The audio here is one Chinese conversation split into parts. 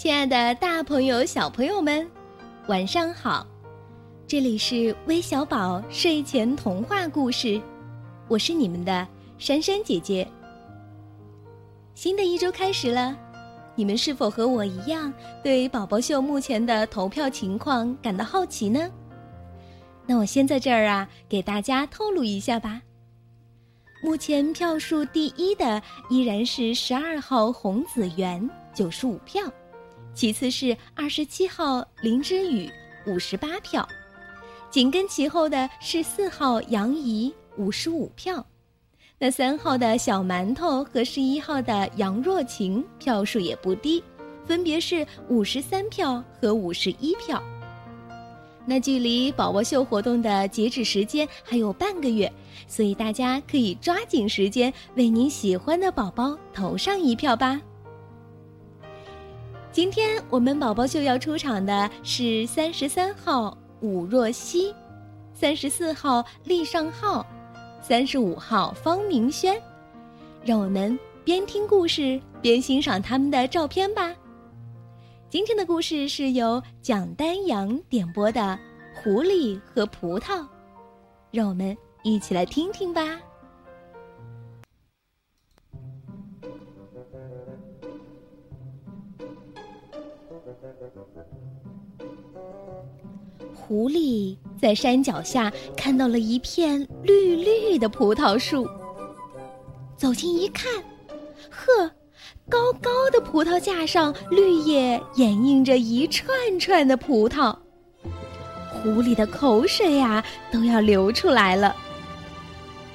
亲爱的，大朋友、小朋友们，晚上好！这里是微小宝睡前童话故事，我是你们的珊珊姐姐。新的一周开始了，你们是否和我一样对宝宝秀目前的投票情况感到好奇呢？那我先在这儿啊，给大家透露一下吧。目前票数第一的依然是十二号洪子源，九十五票。其次是二十七号林之宇，五十八票，紧跟其后的是四号杨怡，五十五票，那三号的小馒头和十一号的杨若晴票数也不低，分别是五十三票和五十一票。那距离宝宝秀活动的截止时间还有半个月，所以大家可以抓紧时间为您喜欢的宝宝投上一票吧。今天我们宝宝秀要出场的是三十三号武若曦，三十四号厉尚浩，三十五号方明轩。让我们边听故事边欣赏他们的照片吧。今天的故事是由蒋丹阳点播的《狐狸和葡萄》，让我们一起来听听吧。狐狸在山脚下看到了一片绿绿的葡萄树，走近一看，呵，高高的葡萄架上绿叶掩映着一串串的葡萄，狐狸的口水呀都要流出来了。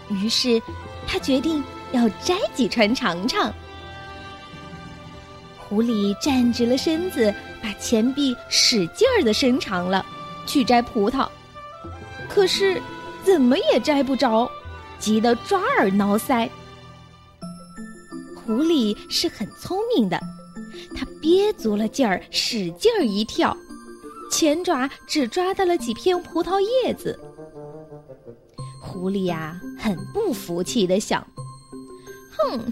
于是，他决定要摘几串尝尝。狐狸站直了身子，把前臂使劲儿的伸长了，去摘葡萄。可是，怎么也摘不着，急得抓耳挠腮。狐狸是很聪明的，它憋足了劲儿，使劲儿一跳，前爪只抓到了几片葡萄叶子。狐狸呀，很不服气的想。哼，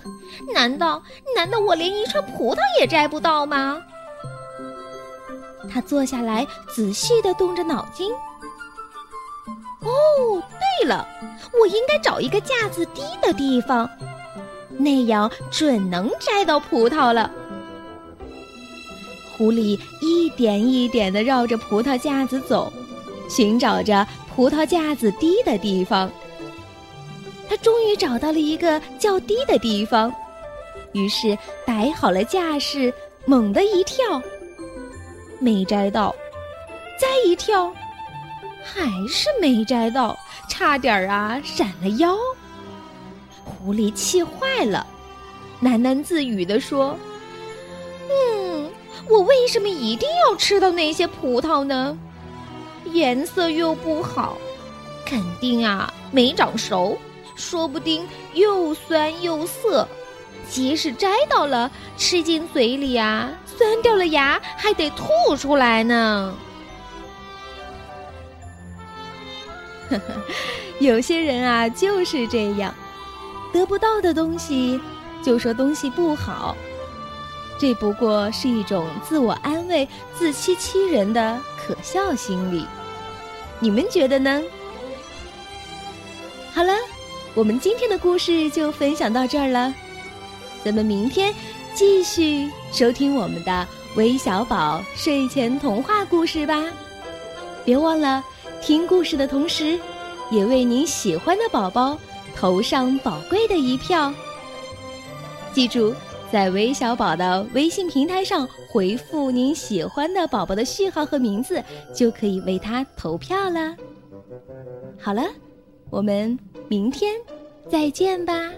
难道难道我连一串葡萄也摘不到吗？他坐下来，仔细的动着脑筋。哦，对了，我应该找一个架子低的地方，那样准能摘到葡萄了。狐狸一点一点的绕着葡萄架子走，寻找着葡萄架子低的地方。他终于找到了一个较低的地方，于是摆好了架势，猛地一跳，没摘到，再一跳，还是没摘到，差点儿啊闪了腰。狐狸气坏了，喃喃自语地说：“嗯，我为什么一定要吃到那些葡萄呢？颜色又不好，肯定啊没长熟。”说不定又酸又涩，即使摘到了，吃进嘴里啊，酸掉了牙，还得吐出来呢。呵呵，有些人啊就是这样，得不到的东西就说东西不好，这不过是一种自我安慰、自欺欺人的可笑心理。你们觉得呢？好了。我们今天的故事就分享到这儿了，咱们明天继续收听我们的微小宝睡前童话故事吧。别忘了听故事的同时，也为您喜欢的宝宝投上宝贵的一票。记住，在微小宝的微信平台上回复您喜欢的宝宝的序号和名字，就可以为他投票了。好了。我们明天再见吧。